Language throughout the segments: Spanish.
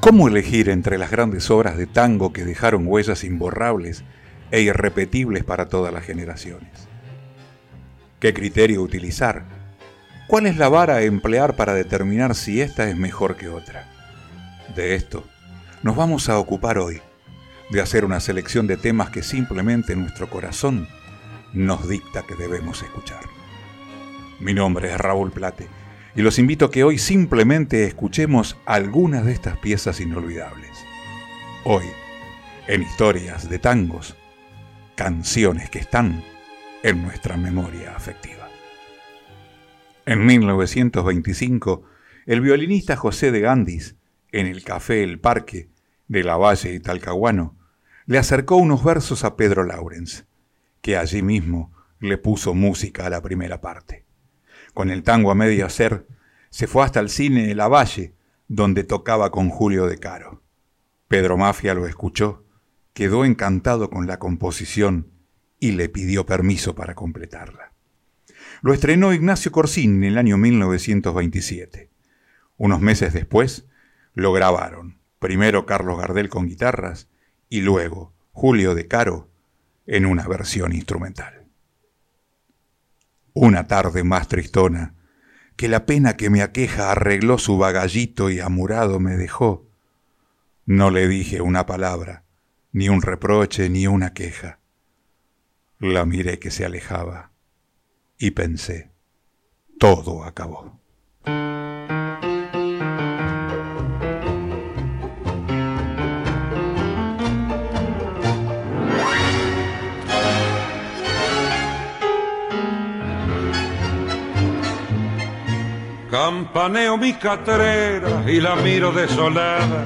¿Cómo elegir entre las grandes obras de tango que dejaron huellas imborrables e irrepetibles para todas las generaciones? ¿Qué criterio utilizar? ¿Cuál es la vara a emplear para determinar si esta es mejor que otra? De esto nos vamos a ocupar hoy, de hacer una selección de temas que simplemente nuestro corazón nos dicta que debemos escuchar. Mi nombre es Raúl Plate y los invito a que hoy simplemente escuchemos algunas de estas piezas inolvidables. Hoy, en historias de tangos, canciones que están en nuestra memoria afectiva. En 1925, el violinista José de Gandis, en el Café El Parque de la Valle y Talcahuano, le acercó unos versos a Pedro Laurens, que allí mismo le puso música a la primera parte con el tango a medio hacer, se fue hasta el cine de La Valle, donde tocaba con Julio de Caro. Pedro Mafia lo escuchó, quedó encantado con la composición y le pidió permiso para completarla. Lo estrenó Ignacio Corsín en el año 1927. Unos meses después lo grabaron, primero Carlos Gardel con guitarras y luego Julio de Caro en una versión instrumental. Una tarde más tristona, que la pena que me aqueja arregló su bagallito y amurado me dejó. No le dije una palabra, ni un reproche, ni una queja. La miré que se alejaba y pensé, todo acabó. Campaneo mi catrera y la miro desolada.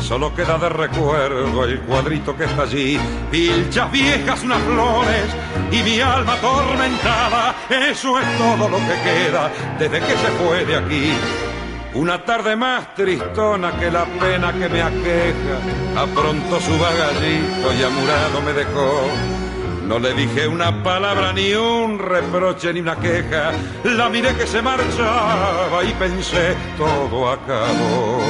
Solo queda de recuerdo el cuadrito que está allí. Pilchas viejas, unas flores y mi alma atormentada. Eso es todo lo que queda desde que se fue de aquí. Una tarde más tristona que la pena que me aqueja. Apronto su bagallito y amurado me dejó. No le dije una palabra, ni un reproche, ni una queja. La miré que se marchaba y pensé, todo acabó.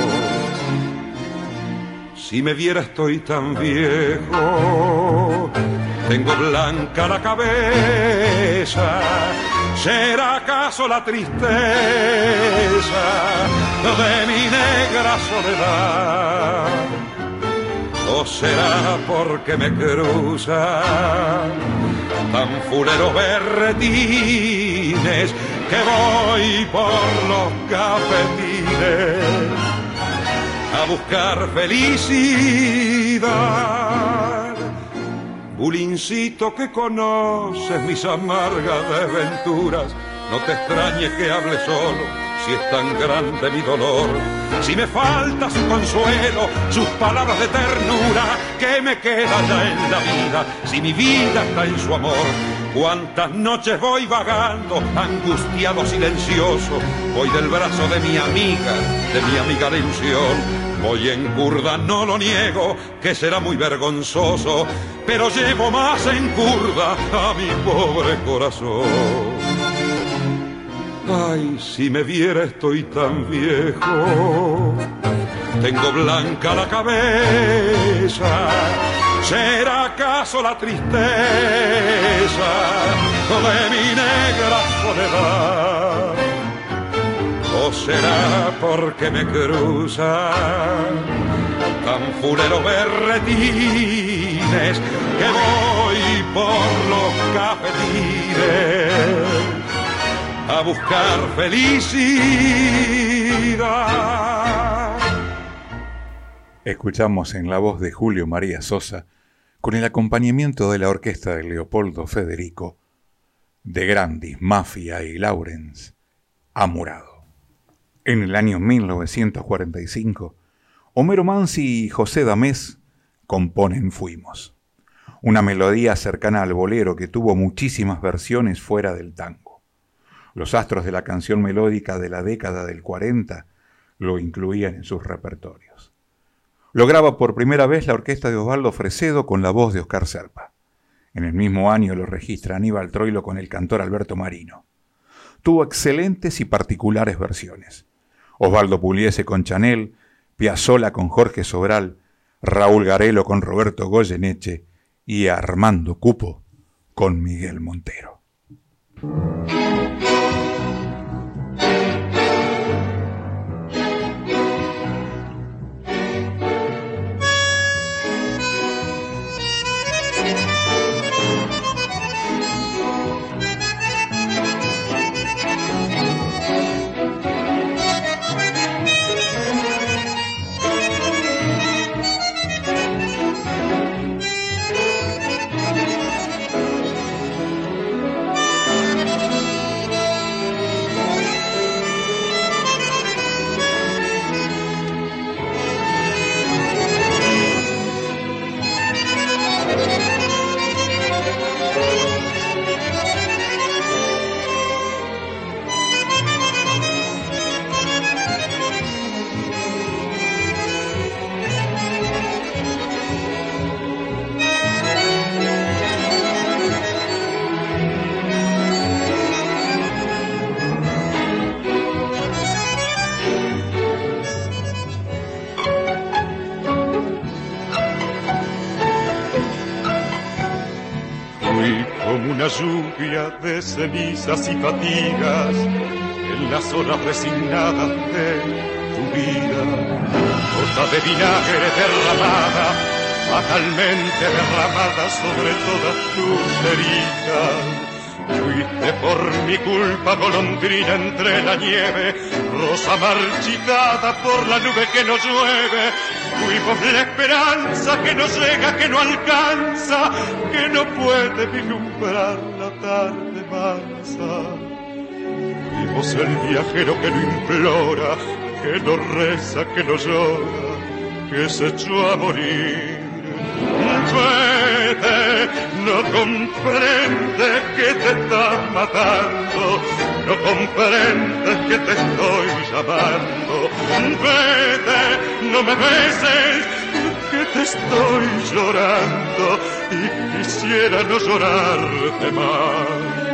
Si me viera estoy tan viejo, tengo blanca la cabeza. ¿Será acaso la tristeza de mi negra soledad? ¿O será porque me cruza tan fuleros berretines que voy por los cafetines a buscar felicidad? Bulincito que conoces mis amargas desventuras, no te extrañes que hable solo si es tan grande mi dolor, si me falta su consuelo, sus palabras de ternura, que me queda ya en la vida, si mi vida está en su amor. Cuántas noches voy vagando, angustiado, silencioso, voy del brazo de mi amiga, de mi amiga ilusión. Voy en curda, no lo niego, que será muy vergonzoso, pero llevo más en curda a mi pobre corazón. Ay, si me viera estoy tan viejo, tengo blanca la cabeza. ¿Será acaso la tristeza de mi negra soledad? ¿O será porque me cruza tan fulero berretines que voy por los cafetines? A buscar felicidad. Escuchamos en la voz de Julio María Sosa, con el acompañamiento de la orquesta de Leopoldo Federico, de Grandis, Mafia y Laurens, Amurado. En el año 1945, Homero Mansi y José Damés componen Fuimos, una melodía cercana al bolero que tuvo muchísimas versiones fuera del tango. Los astros de la canción melódica de la década del 40 lo incluían en sus repertorios. Lo graba por primera vez la orquesta de Osvaldo Fresedo con la voz de Oscar Serpa. En el mismo año lo registra Aníbal Troilo con el cantor Alberto Marino. Tuvo excelentes y particulares versiones. Osvaldo Puliese con Chanel, Piazzola con Jorge Sobral, Raúl Garelo con Roberto Goyeneche y Armando Cupo con Miguel Montero. Cenizas y fatigas en las horas resignadas de tu vida. Gota de vinagre derramada, fatalmente derramada sobre todas tus heridas Fuiste por mi culpa golondrina entre la nieve, rosa marchitada por la nube que nos llueve. Fuimos la esperanza que no llega, que no alcanza, que no puede vislumbrar la tarde mansa. Fuimos el viajero que no implora, que no reza, que no llora, que se echó a morir no comprende que te está matando, no comprende que te estoy llamando. Vete, no me beses, que te estoy llorando y quisiera no llorarte más.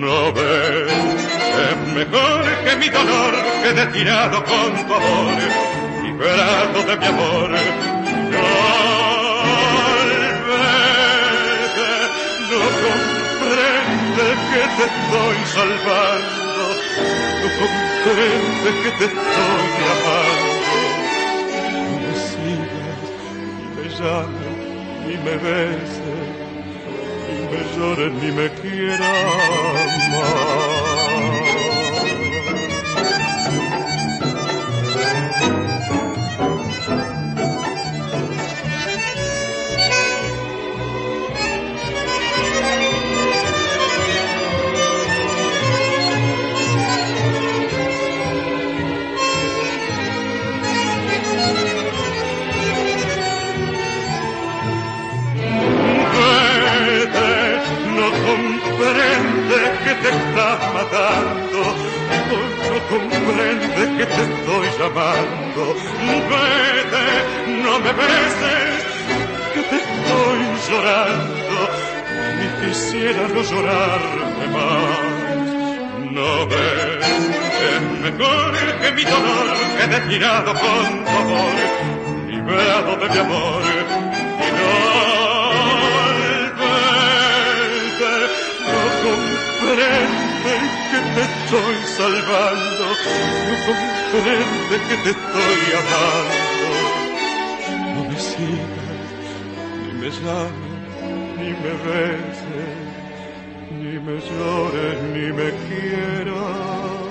No ves, es mejor que mi dolor quede tirado con tu amor, liberado de mi amor. No no comprende que te estoy salvando, no comprende que te estoy amando. No me sigas, ni me llames, ni me beses, ni me llores, ni me quieras más. Te estás matando, no comprende que te estoy llamando. Vete, no me beses, que te estoy llorando, y quisiera no llorarte más. No ves, es mejor que mi dolor quede tirado con tu amor, liberado de mi amor, y no comprende que te estoy salvando, no comprende que te estoy amando. No me sigas, ni me llames, ni me beses, ni me llores, ni me quieras.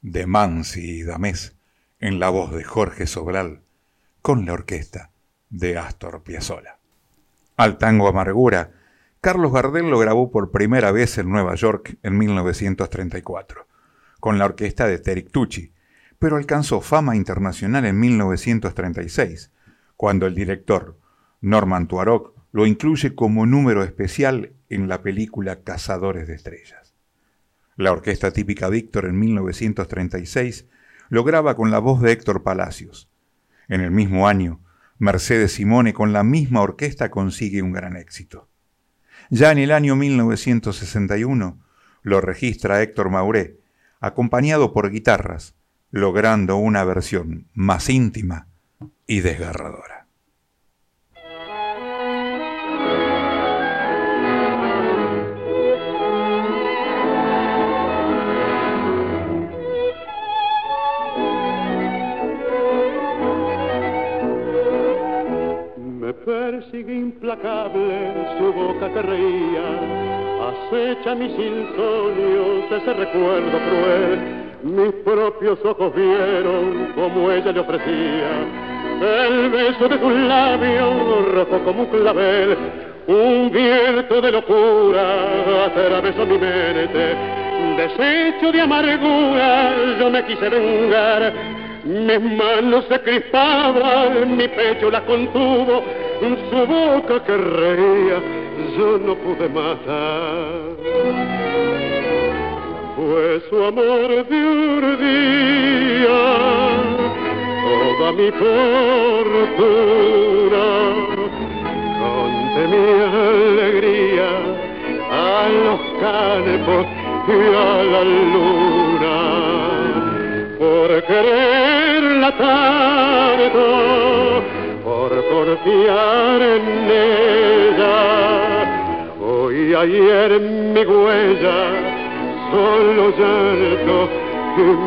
De Mansi y Damés en la voz de Jorge Sobral con la orquesta de Astor Piazzolla. Al tango Amargura, Carlos Gardel lo grabó por primera vez en Nueva York en 1934, con la orquesta de Terry Tucci, pero alcanzó fama internacional en 1936, cuando el director Norman Tuarok lo incluye como número especial en la película Cazadores de Estrellas. La orquesta típica Víctor en 1936 lo graba con la voz de Héctor Palacios. En el mismo año, Mercedes Simone con la misma orquesta consigue un gran éxito. Ya en el año 1961 lo registra Héctor Mauré, acompañado por guitarras, logrando una versión más íntima y desgarradora. Su boca que reía, acecha mis insomnios ese recuerdo cruel. Mis propios ojos vieron como ella le ofrecía el beso de tus labios, rojo como un clavel, un viento de locura atravesó mi mente, desecho de amargura, yo me quise vengar. Mis manos se crispaban, mi pecho la contuvo, su boca que reía, yo no pude matar. Fue su amor de urdía, toda mi fortuna, conté mi alegría a los campos y a la luna por quererla tanto, por confiar en ella. Hoy ayer mi huella, solo llanto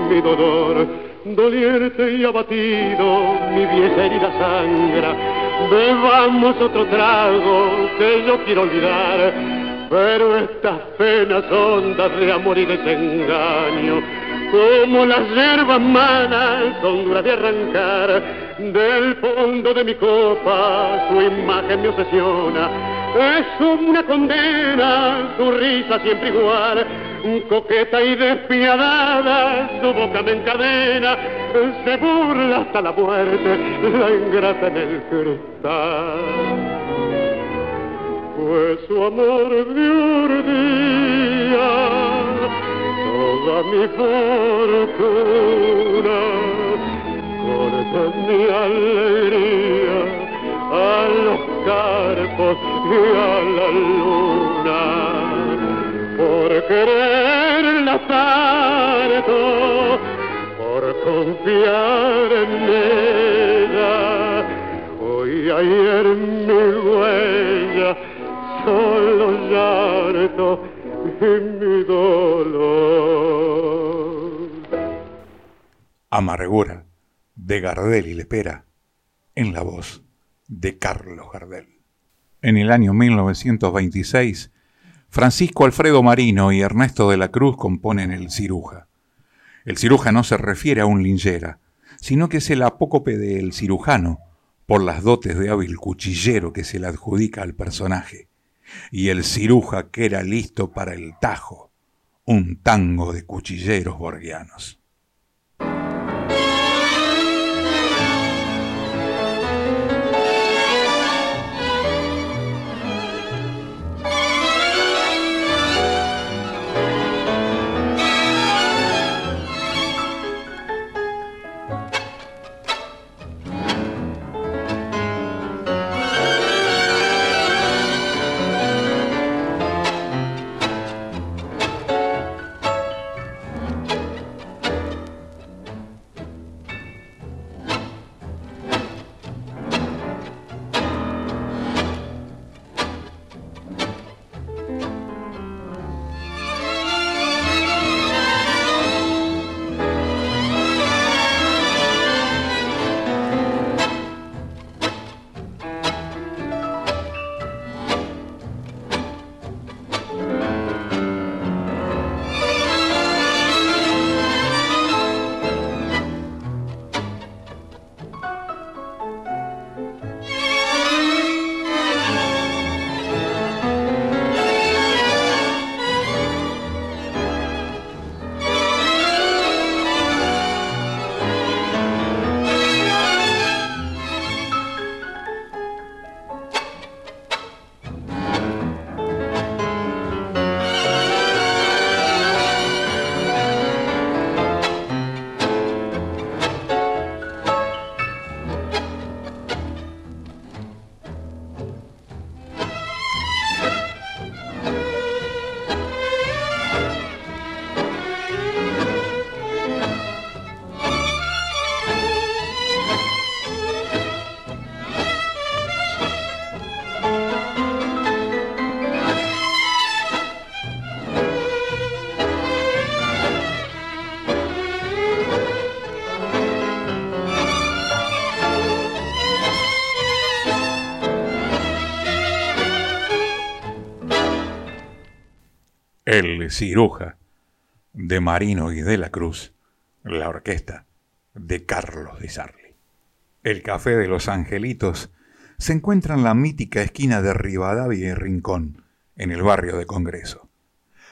mi dolor, doliente y abatido, mi vieja herida sangra. Bebamos otro trago que yo quiero olvidar, pero estas penas hondas de amor y desengaño como las hierbas manas son duras de arrancar del fondo de mi copa su imagen me obsesiona. Es una condena su risa siempre igual. Coqueta y despiadada su boca me encadena. Se burla hasta la muerte la ingrata en el cristal. Fue su amor de urdía toda mi fortuna, corta mi alegría a los carpos y a la luna, por quererla tanto, por confiar en ella, hoy ayer mi huella, solo llanto mi dolor. Amargura de Gardel y Lepera en la voz de Carlos Gardel. En el año 1926, Francisco Alfredo Marino y Ernesto de la Cruz componen El Ciruja. El ciruja no se refiere a un linchera, sino que es el apócope del cirujano, por las dotes de hábil cuchillero que se le adjudica al personaje y el ciruja que era listo para el tajo, un tango de cuchilleros borgianos. El ciruja de Marino y de la Cruz, la orquesta de Carlos de Sarli. El Café de los Angelitos se encuentra en la mítica esquina de Rivadavia y Rincón, en el barrio de Congreso.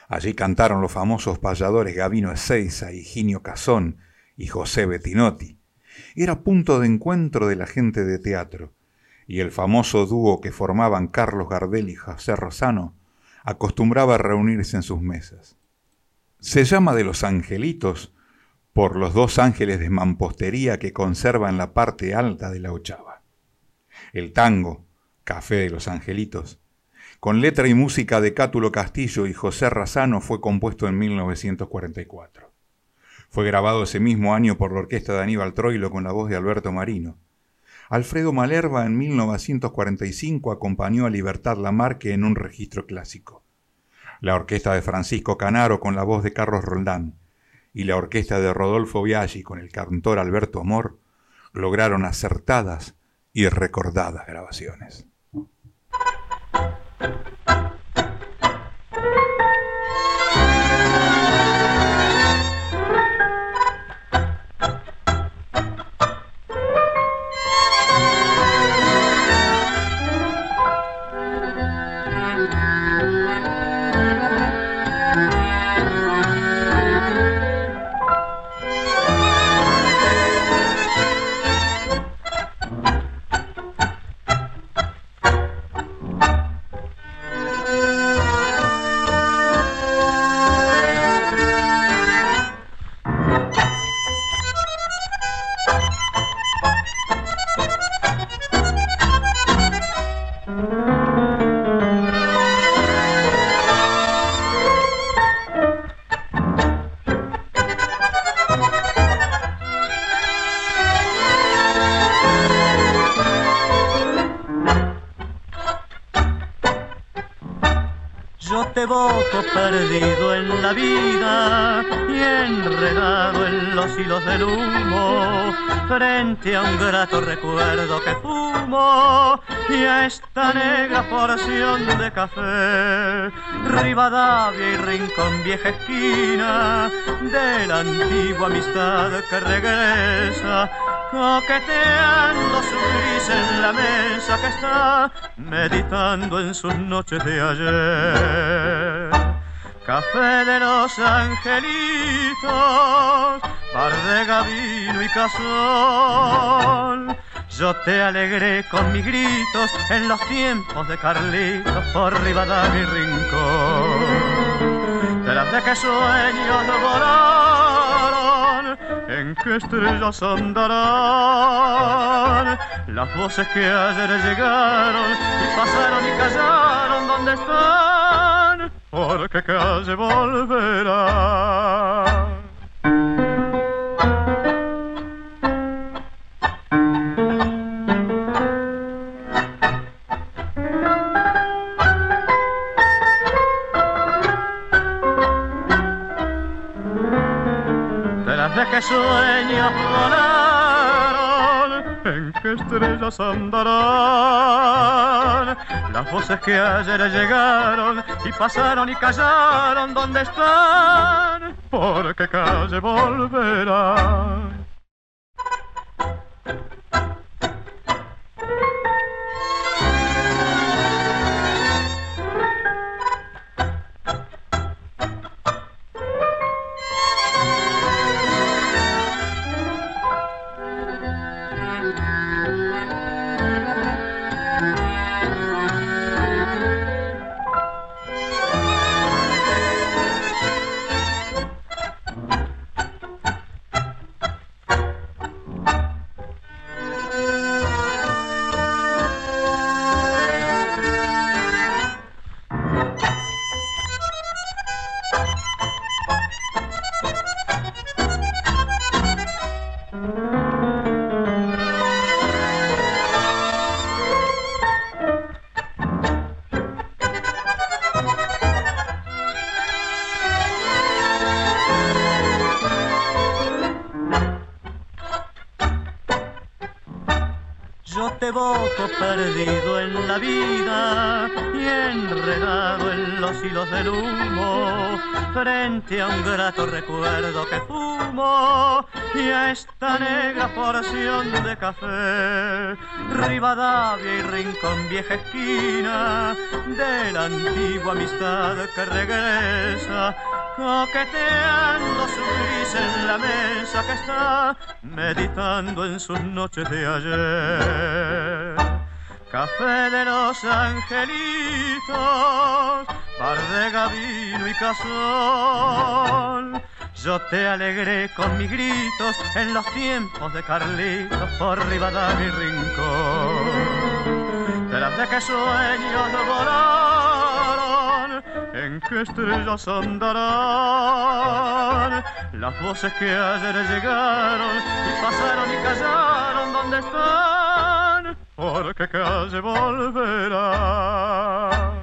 Allí cantaron los famosos payadores Gavino Ezeiza, Higinio Cazón y José Bettinotti. Era punto de encuentro de la gente de teatro, y el famoso dúo que formaban Carlos Gardel y José Rosano acostumbraba a reunirse en sus mesas. Se llama de los angelitos por los dos ángeles de mampostería que conserva en la parte alta de la ochava. El tango, Café de los Angelitos, con letra y música de Cátulo Castillo y José Razano, fue compuesto en 1944. Fue grabado ese mismo año por la orquesta de Aníbal Troilo con la voz de Alberto Marino. Alfredo Malerva en 1945 acompañó a Libertad Lamarque en un registro clásico. La orquesta de Francisco Canaro con la voz de Carlos Roldán y la orquesta de Rodolfo Biaggi con el cantor Alberto Amor lograron acertadas y recordadas grabaciones. Perdido en la vida y enredado en los hilos del humo, frente a un grato recuerdo que fumo y a esta negra porción de café, Rivadavia y Rincón, vieja esquina de la antigua amistad que regresa coqueteando su gris en la mesa que está meditando en sus noches de ayer. Café de los angelitos, par de gavino y cazón. Yo te alegré con mis gritos en los tiempos de Carlitos por Rivadavia y Rincón. Tras de que sueños volaron, en qué estrellas andarán las voces que ayer llegaron y pasaron y callaron donde están porque calle volverá. de que sueños volaron, estrellas andarán las voces que ayer llegaron y pasaron y callaron donde están, porque calle volverán. Recuerdo que fumo y a esta negra porción de café, Rivadavia y rincón vieja esquina de la antigua amistad que regresa coqueteando su gris en la mesa que está meditando en sus noches de ayer. Café de los angelitos, par de gavino y cazón. Yo te alegré con mis gritos en los tiempos de Carlitos por Rivadavia y Rincón. Tras de que sueños volaron, en qué estrellas andarán las voces que ayer llegaron y pasaron y callaron donde están, porque calle volverán.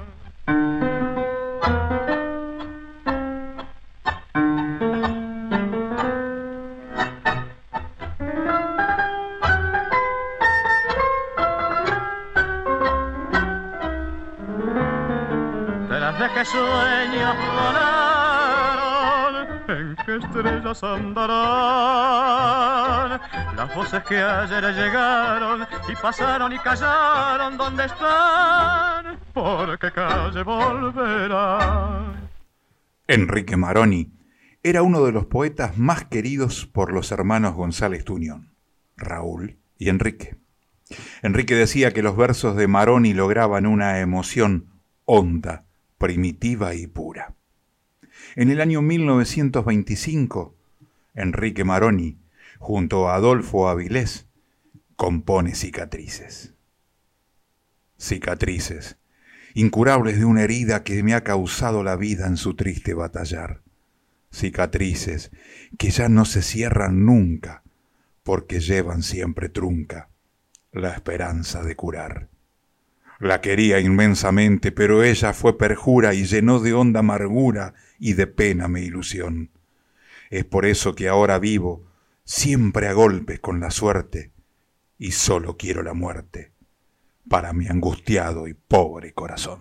En estrellas. Las voces que ayer llegaron y pasaron y callaron, ¿dónde están? Calle. Enrique Maroni era uno de los poetas más queridos por los hermanos González Tuñón, Raúl y Enrique. Enrique decía que los versos de Maroni lograban una emoción honda, primitiva y pura. En el año 1925, Enrique Maroni, junto a Adolfo Avilés, compone Cicatrices. Cicatrices, incurables de una herida que me ha causado la vida en su triste batallar. Cicatrices que ya no se cierran nunca, porque llevan siempre trunca la esperanza de curar. La quería inmensamente, pero ella fue perjura y llenó de honda amargura y de pena mi ilusión. Es por eso que ahora vivo, siempre a golpes con la suerte, y solo quiero la muerte para mi angustiado y pobre corazón.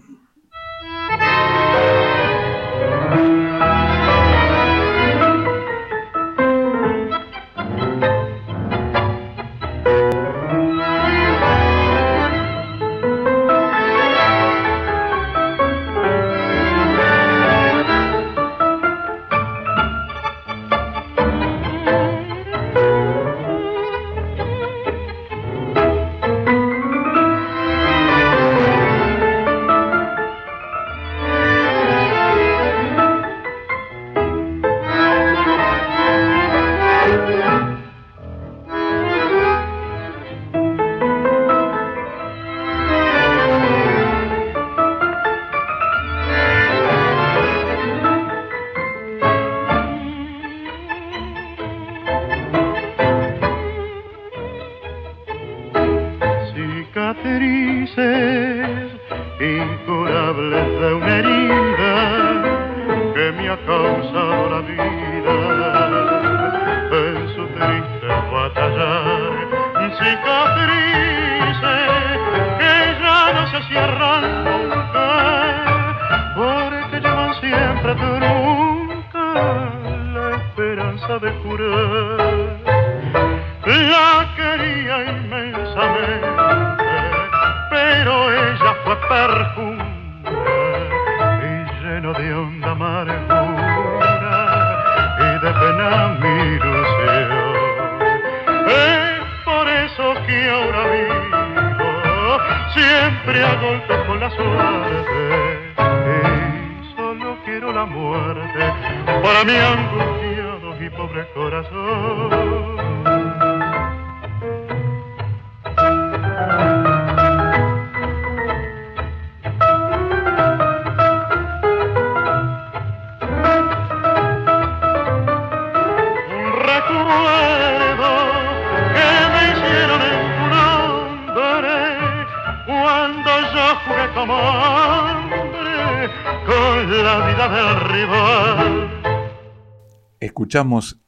mi angustiado y pobre corazón.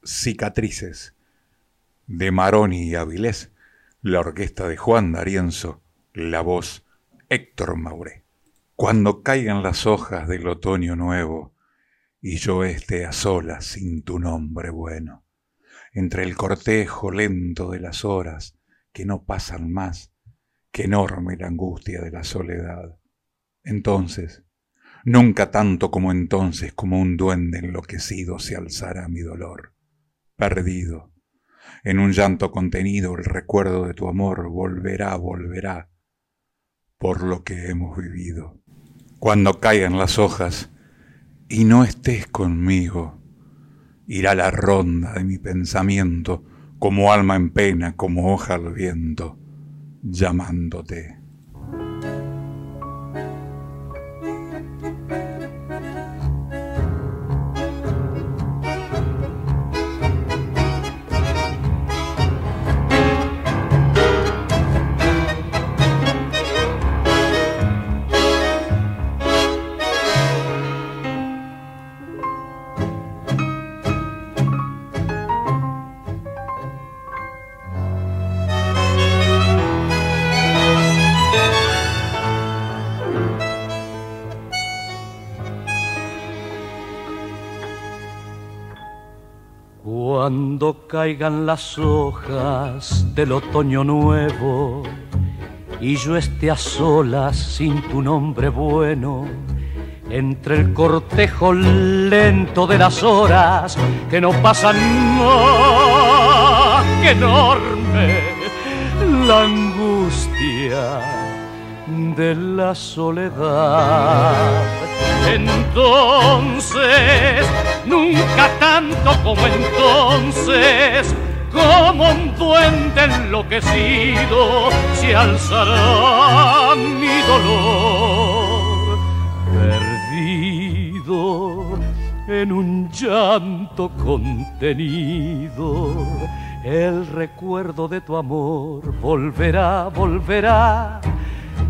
Cicatrices de Maroni y Avilés, La orquesta de Juan D'Arienzo, la voz Héctor Mauré. Cuando caigan las hojas del otoño nuevo y yo esté a solas sin tu nombre bueno, entre el cortejo lento de las horas que no pasan más, que enorme la angustia de la soledad. Entonces, nunca tanto como entonces, como un duende enloquecido se alzará mi dolor. Perdido, en un llanto contenido el recuerdo de tu amor volverá, volverá, por lo que hemos vivido. Cuando caigan las hojas y no estés conmigo, irá la ronda de mi pensamiento como alma en pena, como hoja al viento, llamándote. Caigan las hojas del otoño nuevo y yo esté a solas sin tu nombre bueno, entre el cortejo lento de las horas que no pasan más, que enorme la angustia de la soledad. Entonces nunca tanto como entonces, como un duende enloquecido, se alzará mi dolor, perdido en un llanto contenido. El recuerdo de tu amor volverá, volverá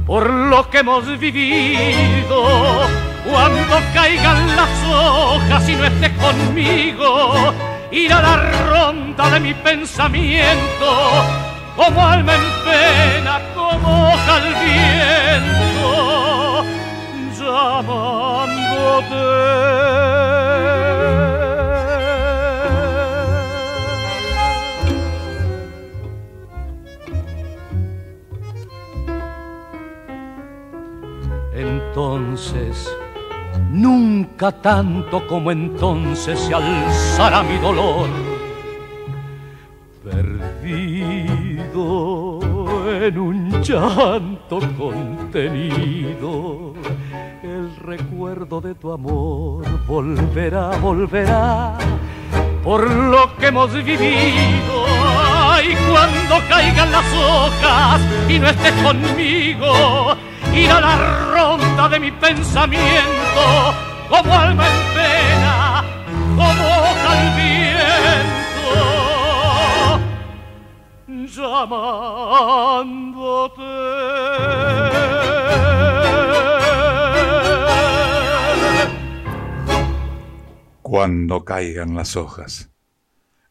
por lo que hemos vivido cuando caigan las hojas y no estés conmigo, ir a la ronda de mi pensamiento, como alma en pena, como hoja al viento, llamándote. Entonces Nunca tanto como entonces se alzará mi dolor. Perdido en un llanto contenido, el recuerdo de tu amor volverá, volverá por lo que hemos vivido. Y cuando caigan las hojas y no estés conmigo, ir a la ronda de mi pensamiento como alma en pena, como hoja al viento, llamándote. Cuando caigan las hojas,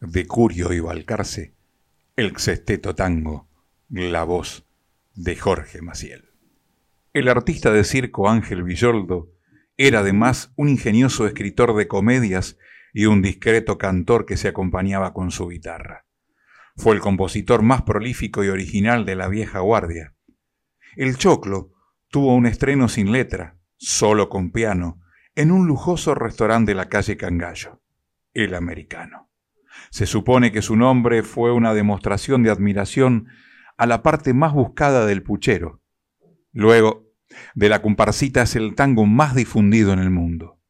de Curio y Balcarce, el sexteto tango, la voz de Jorge Maciel. El artista de circo Ángel Villoldo era además un ingenioso escritor de comedias y un discreto cantor que se acompañaba con su guitarra. Fue el compositor más prolífico y original de la vieja guardia. El Choclo tuvo un estreno sin letra, solo con piano, en un lujoso restaurante de la calle Cangallo, el americano. Se supone que su nombre fue una demostración de admiración a la parte más buscada del puchero. Luego de la comparsita es el tango más difundido en el mundo.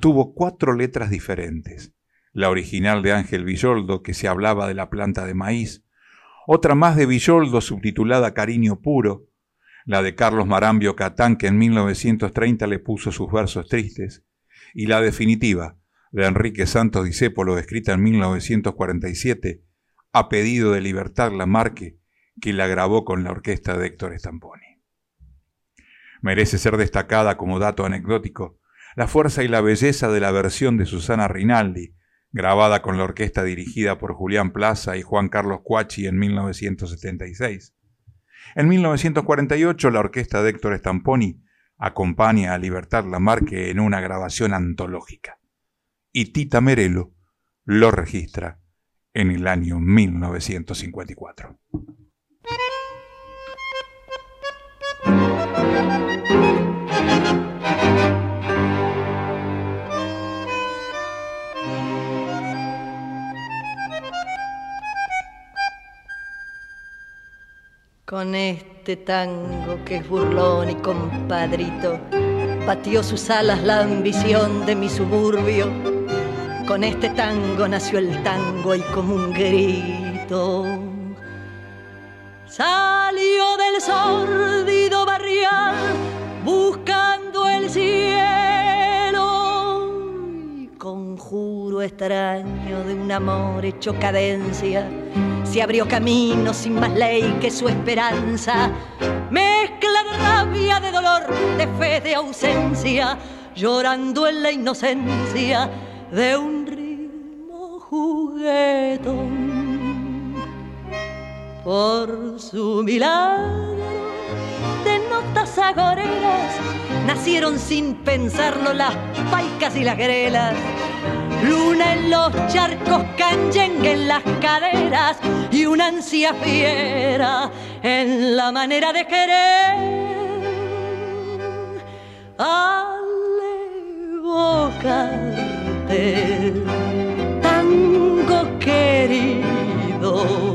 Tuvo cuatro letras diferentes. La original de Ángel Villoldo, que se hablaba de la planta de maíz, otra más de Villoldo subtitulada Cariño Puro, la de Carlos Marambio Catán, que en 1930 le puso sus versos tristes, y la definitiva, de Enrique Santos Discépolo, escrita en 1947, a pedido de Libertad Lamarque, que la grabó con la orquesta de Héctor Stamponi. Merece ser destacada como dato anecdótico la fuerza y la belleza de la versión de Susana Rinaldi, grabada con la orquesta dirigida por Julián Plaza y Juan Carlos Cuachi en 1976. En 1948 la orquesta de Héctor Stamponi acompaña a Libertad Lamarque en una grabación antológica. Y Tita Merelo lo registra en el año 1954. Con este tango que es burlón y compadrito, batió sus alas la ambición de mi suburbio. Con este tango nació el tango y como un grito. Salió del sordido buscando el cielo y conjuro extraño de un amor hecho cadencia se abrió camino sin más ley que su esperanza. Mezcla de rabia, de dolor, de fe, de ausencia, llorando en la inocencia de un ritmo juguetón. Por su milagro notas agoreras. Nacieron sin pensarlo las paicas y las grelas. Luna en los charcos, canyengue en las caderas. Y una ansia fiera en la manera de querer. Al evocarte, tango querido,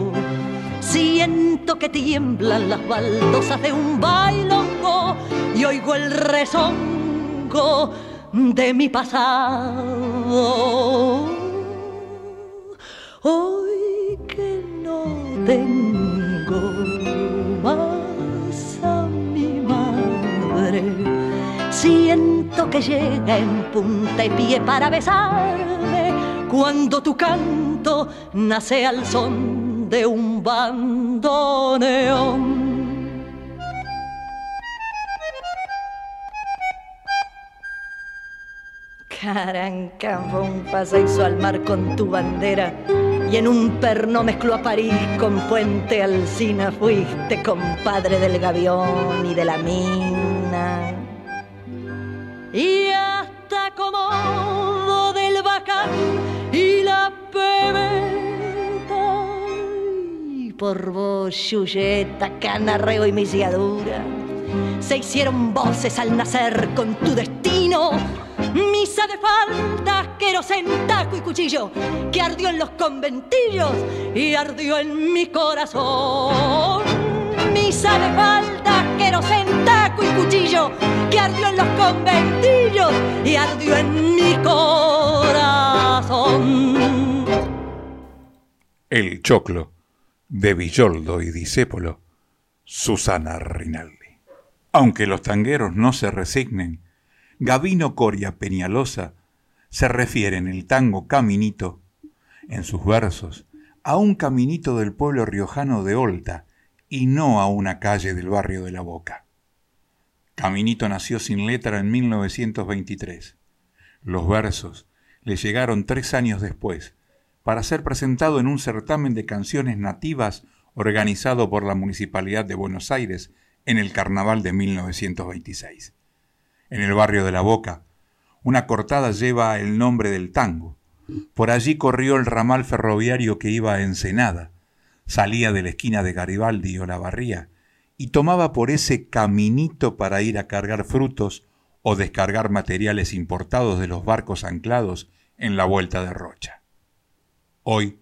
siento que tiemblan las baldosas de un bailongo y oigo el rezongo de mi pasado. Hoy que no tengo más a mi madre, siento que llega en punta y pie para besarme cuando tu canto nace al son de un bandoneón Carancampo, un paseizo al mar con tu bandera. Y en un perno mezcló a París con Puente Alcina. Fuiste compadre del gavión y de la mina. Y hasta como del bacán y la pebeta. Por vos, Yuyeta, Canarreo y Misiadura. Se hicieron voces al nacer con tu destino Misa de falta, en taco y cuchillo, que ardió en los conventillos y ardió en mi corazón. Misa de falta, en taco y cuchillo, que ardió en los conventillos y ardió en mi corazón. El choclo de Villoldo y Disépolo, Susana Rinaldi. Aunque los tangueros no se resignen, Gavino Coria Peñalosa se refiere en el tango Caminito, en sus versos, a un caminito del pueblo riojano de Olta y no a una calle del barrio de La Boca. Caminito nació sin letra en 1923. Los versos le llegaron tres años después para ser presentado en un certamen de canciones nativas organizado por la Municipalidad de Buenos Aires en el Carnaval de 1926 en el barrio de La Boca. Una cortada lleva el nombre del tango. Por allí corrió el ramal ferroviario que iba a Ensenada, salía de la esquina de Garibaldi o La y tomaba por ese caminito para ir a cargar frutos o descargar materiales importados de los barcos anclados en la vuelta de Rocha. Hoy,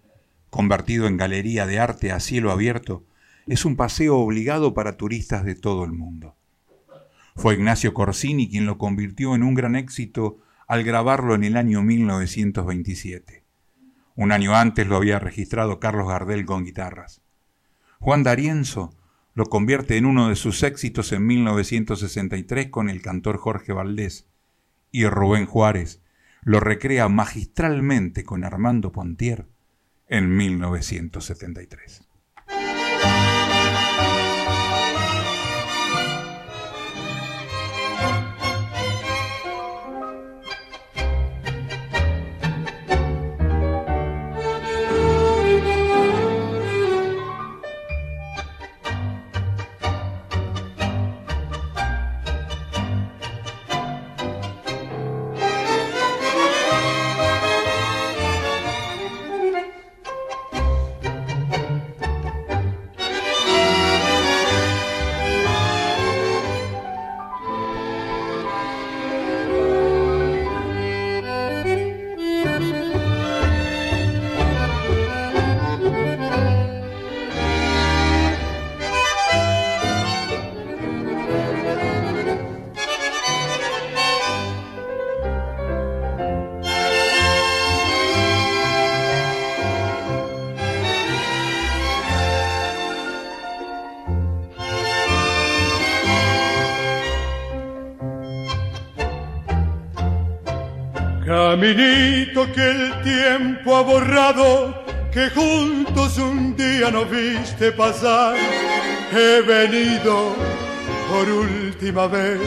convertido en galería de arte a cielo abierto, es un paseo obligado para turistas de todo el mundo. Fue Ignacio Corsini quien lo convirtió en un gran éxito al grabarlo en el año 1927. Un año antes lo había registrado Carlos Gardel con guitarras. Juan D'Arienzo lo convierte en uno de sus éxitos en 1963 con el cantor Jorge Valdés y Rubén Juárez lo recrea magistralmente con Armando Pontier en 1973. Que el tiempo ha borrado, que juntos un día no viste pasar. He venido por última vez,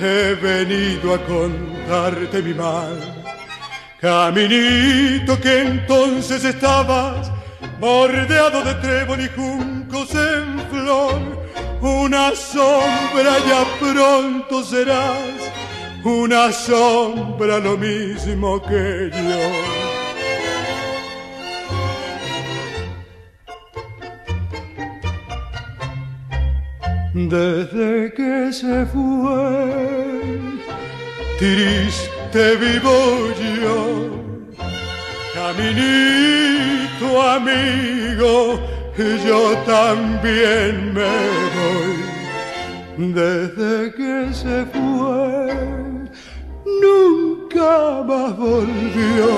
he venido a contarte mi mal. Caminito que entonces estabas bordeado de trébol y juncos en flor, una sombra ya pronto serás una sombra lo mismo que yo. Desde que se fue, triste vivo yo, caminito amigo, yo también me voy. Desde que se fue, nunca más volvió.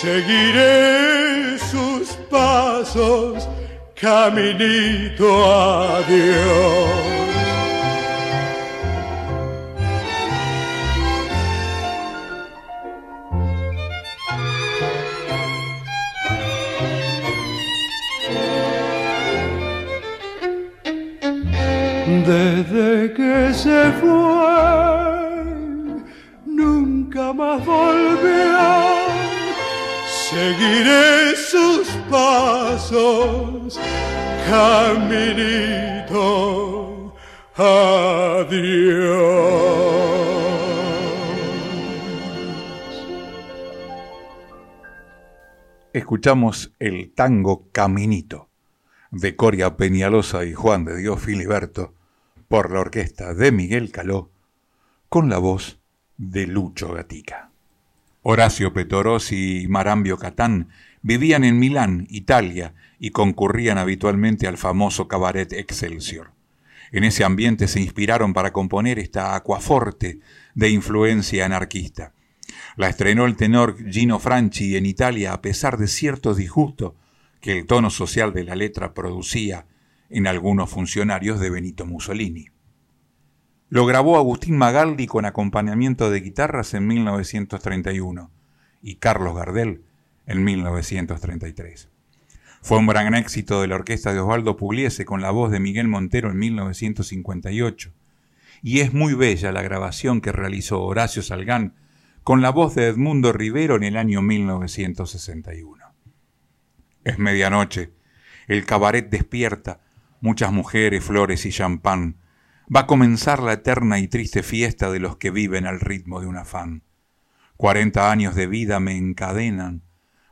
Seguiré sus pasos, caminito a Dios. Seguiré sus pasos, caminito, adiós. Escuchamos el tango Caminito de Coria Peñalosa y Juan de Dios Filiberto por la orquesta de Miguel Caló con la voz de Lucho Gatica. Horacio Petorosi y Marambio Catán vivían en Milán, Italia, y concurrían habitualmente al famoso cabaret Excelsior. En ese ambiente se inspiraron para componer esta acuaforte de influencia anarquista. La estrenó el tenor Gino Franchi en Italia a pesar de cierto disgusto que el tono social de la letra producía en algunos funcionarios de Benito Mussolini. Lo grabó Agustín Magaldi con acompañamiento de guitarras en 1931 y Carlos Gardel en 1933. Fue un gran éxito de la orquesta de Osvaldo Pugliese con la voz de Miguel Montero en 1958. Y es muy bella la grabación que realizó Horacio Salgán con la voz de Edmundo Rivero en el año 1961. Es medianoche, el cabaret despierta, muchas mujeres, flores y champán va a comenzar la eterna y triste fiesta de los que viven al ritmo de un afán. Cuarenta años de vida me encadenan,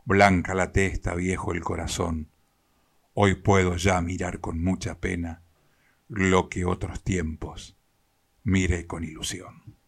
blanca la testa, viejo el corazón. Hoy puedo ya mirar con mucha pena lo que otros tiempos miré con ilusión.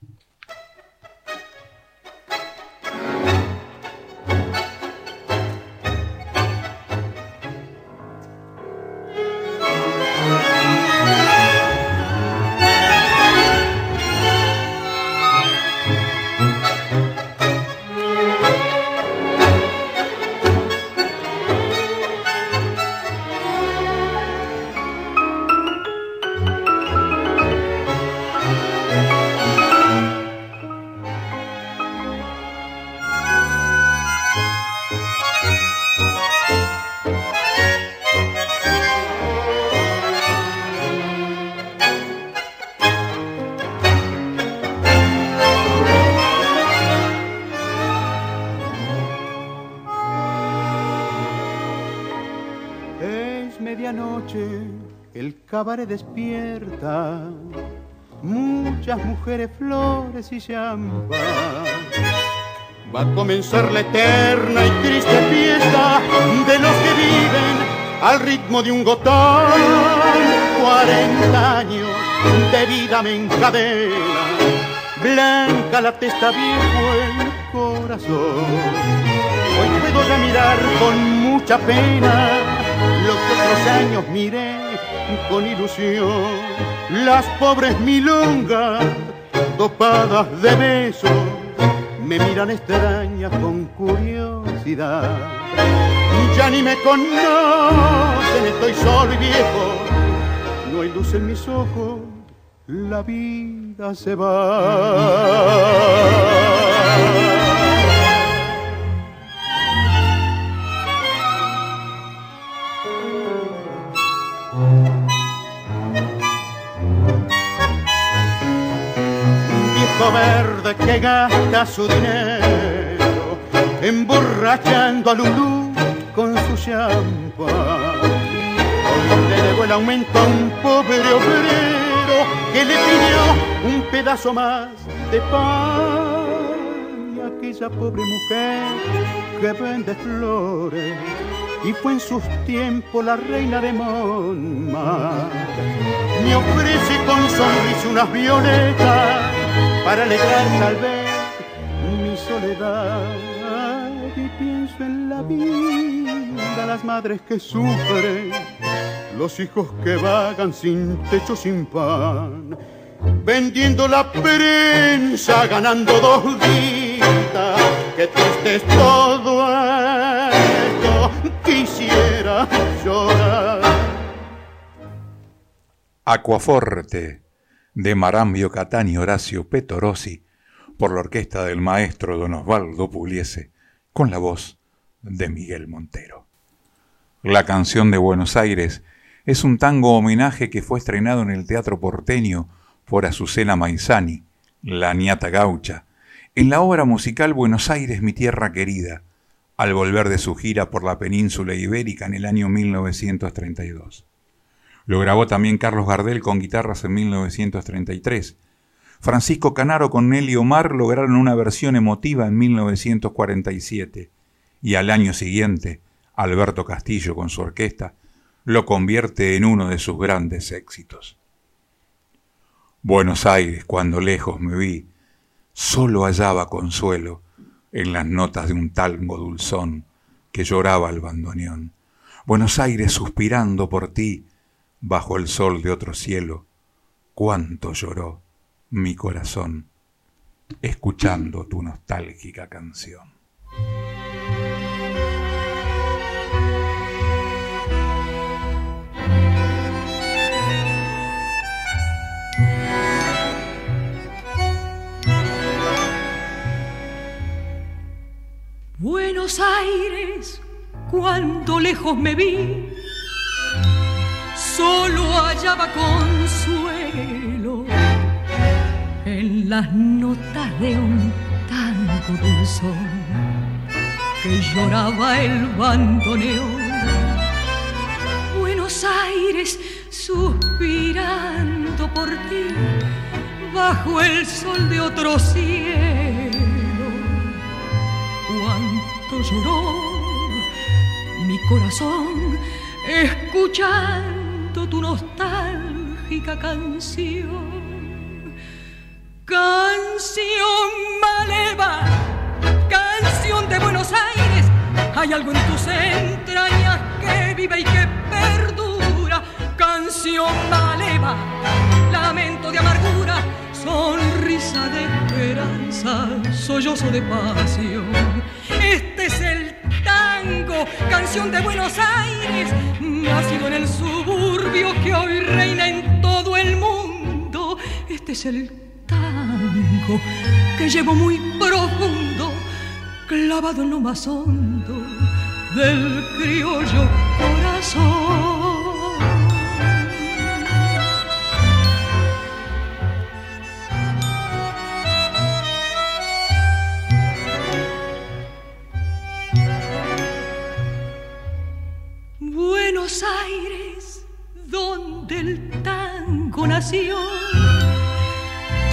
Cabaret despierta, muchas mujeres, flores y champán. Va a comenzar la eterna y triste fiesta de los que viven al ritmo de un gotán. Cuarenta años de vida me encadena, blanca la testa, viejo el corazón. Hoy puedo ya mirar con mucha pena los que otros años miré con ilusión las pobres milongas topadas de besos me miran extrañas con curiosidad. Ya ni me conocen, estoy solo y viejo, no hay luz en mis ojos, la vida se va. Verde que gasta su dinero, emborrachando a Lulú con su champán. Le debo el aumento a un pobre obrero que le pidió un pedazo más de pan. Y aquella pobre mujer que vende flores y fue en sus tiempos la reina de Monma. Me ofrece con sonrisa unas violetas para alegrar tal vez mi soledad. Y pienso en la vida, las madres que sufren, los hijos que vagan sin techo, sin pan, vendiendo la prensa, ganando dos vidas. Que triste es todo esto, quisiera llorar. Aquaforte de Marambio Catani Horacio Petorossi por la orquesta del maestro Don Osvaldo Pugliese con la voz de Miguel Montero. La canción de Buenos Aires es un tango homenaje que fue estrenado en el Teatro Porteño por Azucena Maizani, la niata gaucha, en la obra musical Buenos Aires, mi tierra querida, al volver de su gira por la península ibérica en el año 1932. Lo grabó también Carlos Gardel con guitarras en 1933. Francisco Canaro con Nelly Omar lograron una versión emotiva en 1947 y al año siguiente, Alberto Castillo con su orquesta lo convierte en uno de sus grandes éxitos. Buenos Aires, cuando lejos me vi, solo hallaba consuelo en las notas de un tango dulzón que lloraba el bandoneón. Buenos Aires suspirando por ti, bajo el sol de otro cielo, cuánto lloró mi corazón escuchando tu nostálgica canción. Buenos Aires, cuánto lejos me vi solo hallaba consuelo en las notas de un tango dulzón que lloraba el bandoneón. Buenos Aires suspirando por ti bajo el sol de otro cielo. Cuánto lloró mi corazón escuchando tu nostálgica canción. Canción maleva, canción de Buenos Aires. Hay algo en tus entrañas que vive y que perdura. Canción maleva, lamento de amargura, sonrisa de esperanza, sollozo de pasión. Este es el tango, canción de Buenos Aires, nacido en el suburbio que hoy reina en todo el mundo. Este es el tango que llevo muy profundo, clavado en lo más hondo del criollo corazón. Aires, donde el tango nació,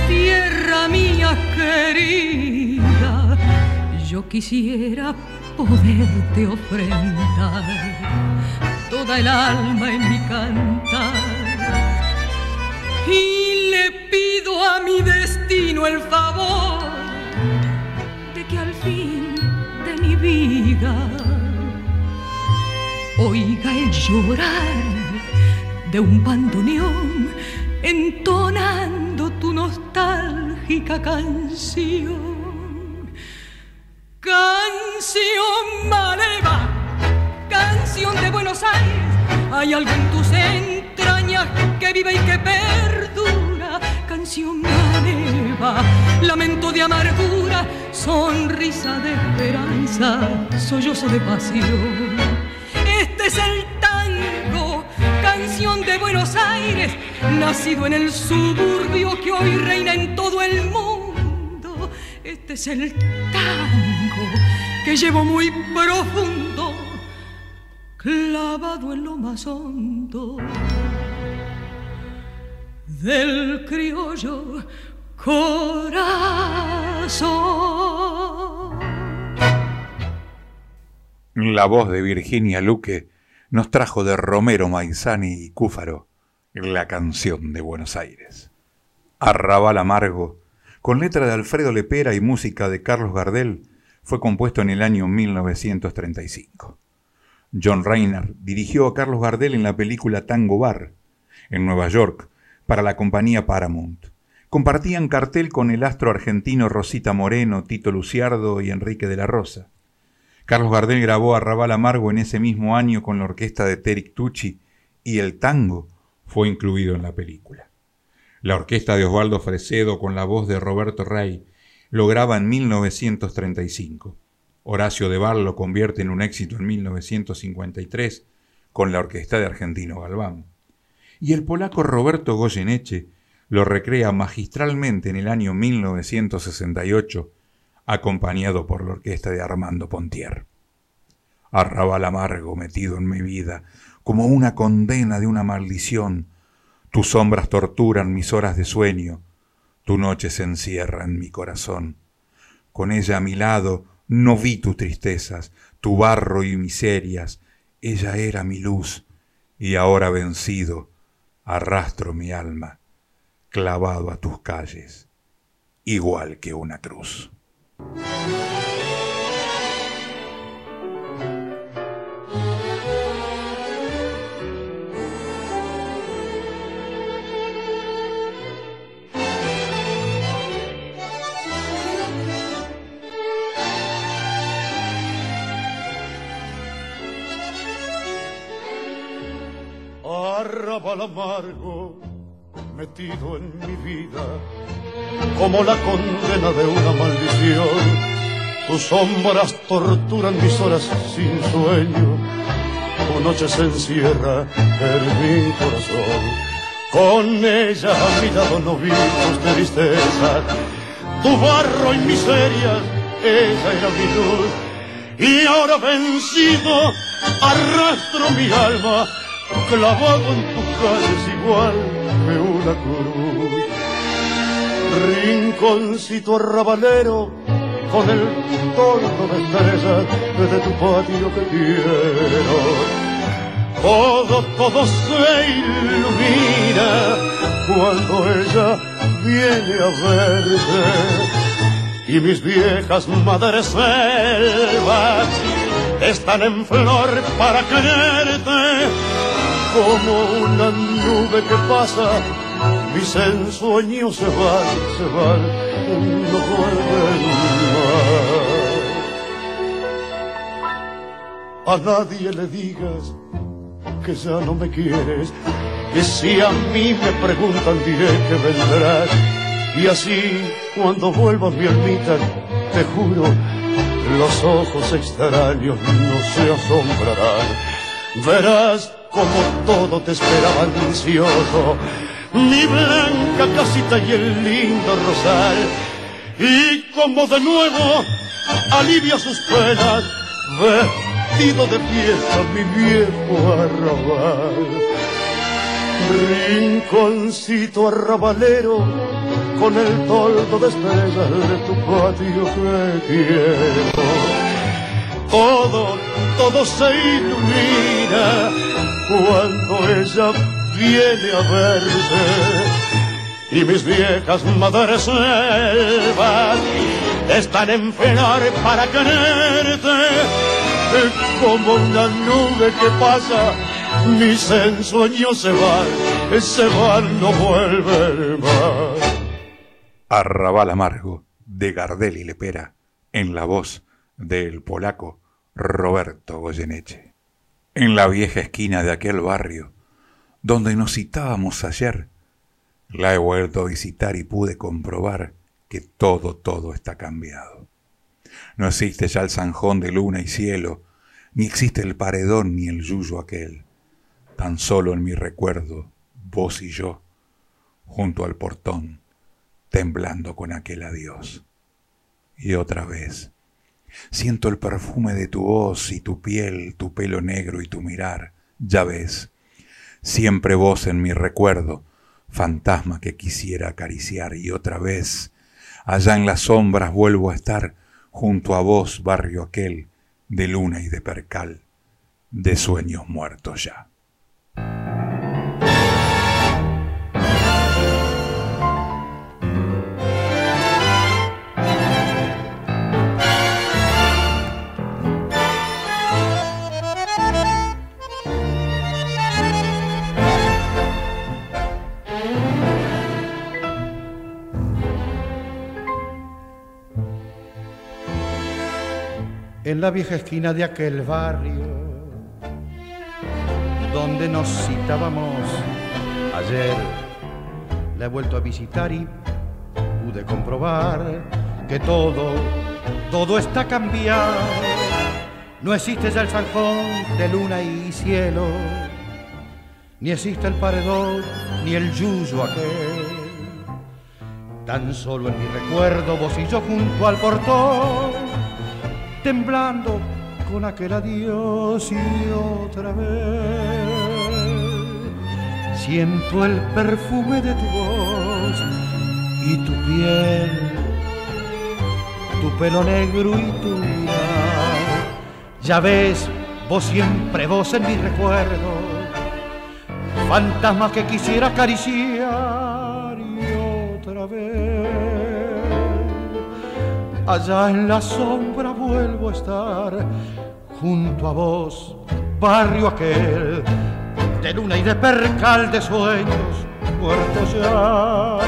tierra mía querida, yo quisiera poderte ofrendar toda el alma en mi cantar. Y le pido a mi destino el favor de que al fin de mi vida oiga el llorar de un bandoneón entonando tu nostálgica canción. Canción maleva, canción de Buenos Aires, hay algo en tus entrañas que vive y que perdura. Canción maleva, lamento de amargura, sonrisa de esperanza, sollozo de pasión es el tango, canción de Buenos Aires, nacido en el suburbio que hoy reina en todo el mundo. Este es el tango que llevo muy profundo, clavado en lo más hondo del criollo corazón. La voz de Virginia Luque nos trajo de Romero Maizani y Cúfaro la canción de Buenos Aires. Arrabal Amargo, con letra de Alfredo Lepera y música de Carlos Gardel, fue compuesto en el año 1935. John Reiner dirigió a Carlos Gardel en la película Tango Bar, en Nueva York, para la compañía Paramount. Compartían cartel con el astro argentino Rosita Moreno, Tito Luciardo y Enrique de la Rosa. Carlos Gardel grabó Arrabal Amargo en ese mismo año con la orquesta de Terik Tucci y el tango fue incluido en la película. La orquesta de Osvaldo Fresedo con la voz de Roberto Rey lo graba en 1935. Horacio de Bar lo convierte en un éxito en 1953 con la orquesta de Argentino Galván y el polaco Roberto Goyeneche lo recrea magistralmente en el año 1968, acompañado por la orquesta de Armando Pontier. Arrabal amargo metido en mi vida, como una condena de una maldición, tus sombras torturan mis horas de sueño, tu noche se encierra en mi corazón. Con ella a mi lado no vi tus tristezas, tu barro y miserias, ella era mi luz, y ahora vencido, arrastro mi alma clavado a tus calles, igual que una cruz. Arrabal amargo metido en mi vida como la condena de una maldición. Tus sombras torturan mis horas sin sueño, tu noche se encierra en mi corazón. Con ella a mi lado no vi tus tristeza, tu barro y miserias, ella era mi luz. Y ahora vencido arrastro mi alma clavado en tus calles igual que una cruz. Rinconcito arrabalero con el torno de estrellas de tu patio que quiero. Todo, todo se ilumina cuando ella viene a verte y mis viejas madres selvas están en flor para quererte como una nube que pasa, mis ensueños se van, se van, no vuelven más. A nadie le digas que ya no me quieres, que si a mí me preguntan diré que vendrás. Y así, cuando vuelva mi ermita, te juro, los ojos extraños no se asombrarán. Verás como todo te esperaba ansioso, mi blanca casita y el lindo rosal, y como de nuevo alivia sus penas, vestido de fiesta mi viejo arrabal. Rinconcito arrabalero, con el toldo de estrellas de tu patio que quiero. Todo, todo se ilumina cuando ella viene a verte y mis viejas madres selvas están en flor para quererte como una nube que pasa mis ensueños se van se van no vuelven más. Arrabal amargo de Gardel y Lepera en la voz del polaco Roberto Goyeneche. En la vieja esquina de aquel barrio, donde nos citábamos ayer, la he vuelto a visitar y pude comprobar que todo, todo está cambiado. No existe ya el zanjón de luna y cielo, ni existe el paredón ni el yuyo aquel. Tan solo en mi recuerdo, vos y yo, junto al portón, temblando con aquel adiós. y otra vez. Siento el perfume de tu voz y tu piel, tu pelo negro y tu mirar, ya ves. Siempre vos en mi recuerdo, fantasma que quisiera acariciar y otra vez, allá en las sombras vuelvo a estar, junto a vos, barrio aquel, de luna y de percal, de sueños muertos ya. La vieja esquina de aquel barrio donde nos citábamos ayer. La he vuelto a visitar y pude comprobar que todo, todo está cambiado. No existe ya el zanjón de luna y cielo, ni existe el paredón, ni el yuyo aquel. Tan solo en mi recuerdo vos y yo junto al portón temblando con aquel adiós y otra vez. Siento el perfume de tu voz y tu piel, tu pelo negro y tu mirar. Ya ves, vos siempre vos en mi recuerdo, fantasma que quisiera acariciar y otra vez allá en la sombra vuelvo a estar, junto a vos, barrio aquel, de luna y de percal de sueños, muertos ya.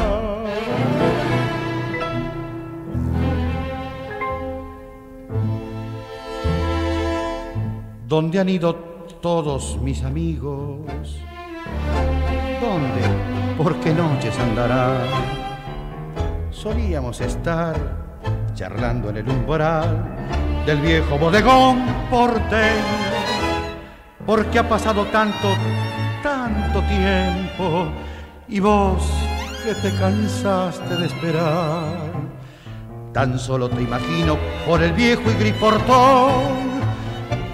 ¿Dónde han ido todos mis amigos? ¿Dónde? ¿Por qué noches andarán? Solíamos estar charlando en el umbral del viejo bodegón porteño, porque ha pasado tanto, tanto tiempo y vos que te cansaste de esperar, tan solo te imagino por el viejo y gris portón,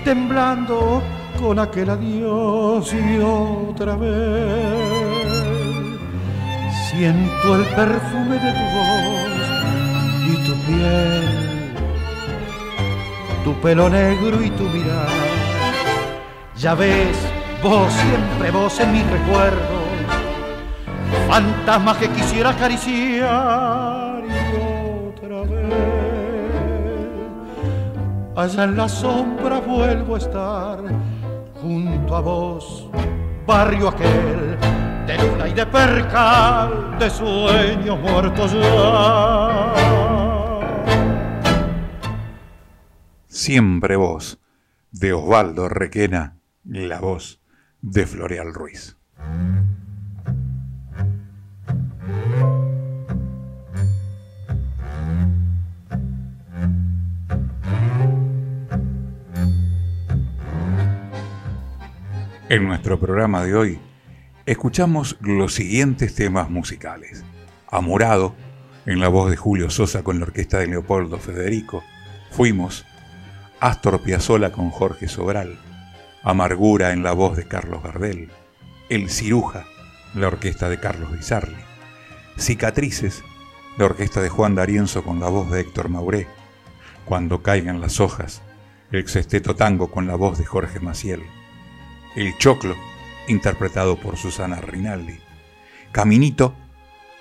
temblando con aquel adiós y otra vez. Siento el perfume de tu voz y tu piel, tu pelo negro y tu mirada. Ya ves, vos siempre vos en mis recuerdos, fantasma que quisiera acariciar y otra vez. Allá en la sombra vuelvo a estar junto a vos, barrio aquel de luna y de percal, de sueños muertos ya. Siempre vos, de Osvaldo Requena, la voz de Floreal Ruiz. En nuestro programa de hoy escuchamos los siguientes temas musicales. Amorado, en la voz de Julio Sosa con la orquesta de Leopoldo Federico. Fuimos Astor Piazzolla con Jorge Sobral, Amargura en la voz de Carlos Gardel, El Ciruja, la orquesta de Carlos Bizarli, Cicatrices, la orquesta de Juan D'Arienzo con la voz de Héctor Mauré, Cuando caigan las hojas, el sexteto tango con la voz de Jorge Maciel, El Choclo, interpretado por Susana Rinaldi, Caminito,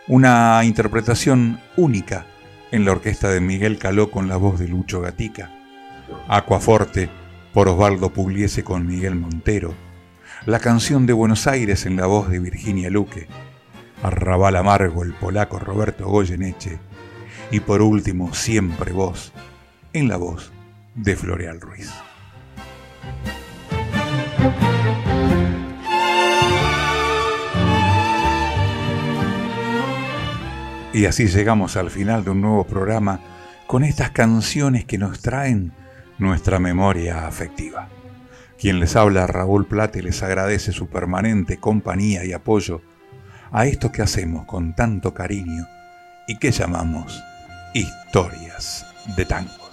una interpretación única en la orquesta de Miguel Caló con la voz de Lucho Gatica, Aquaforte por Osvaldo Pugliese con Miguel Montero, la canción de Buenos Aires en la voz de Virginia Luque, Arrabal Amargo el polaco Roberto Goyeneche. Y por último Siempre Vos en la voz de Floreal Ruiz. Y así llegamos al final de un nuevo programa con estas canciones que nos traen nuestra memoria afectiva. Quien les habla, Raúl Plate, les agradece su permanente compañía y apoyo a esto que hacemos con tanto cariño y que llamamos historias de tango.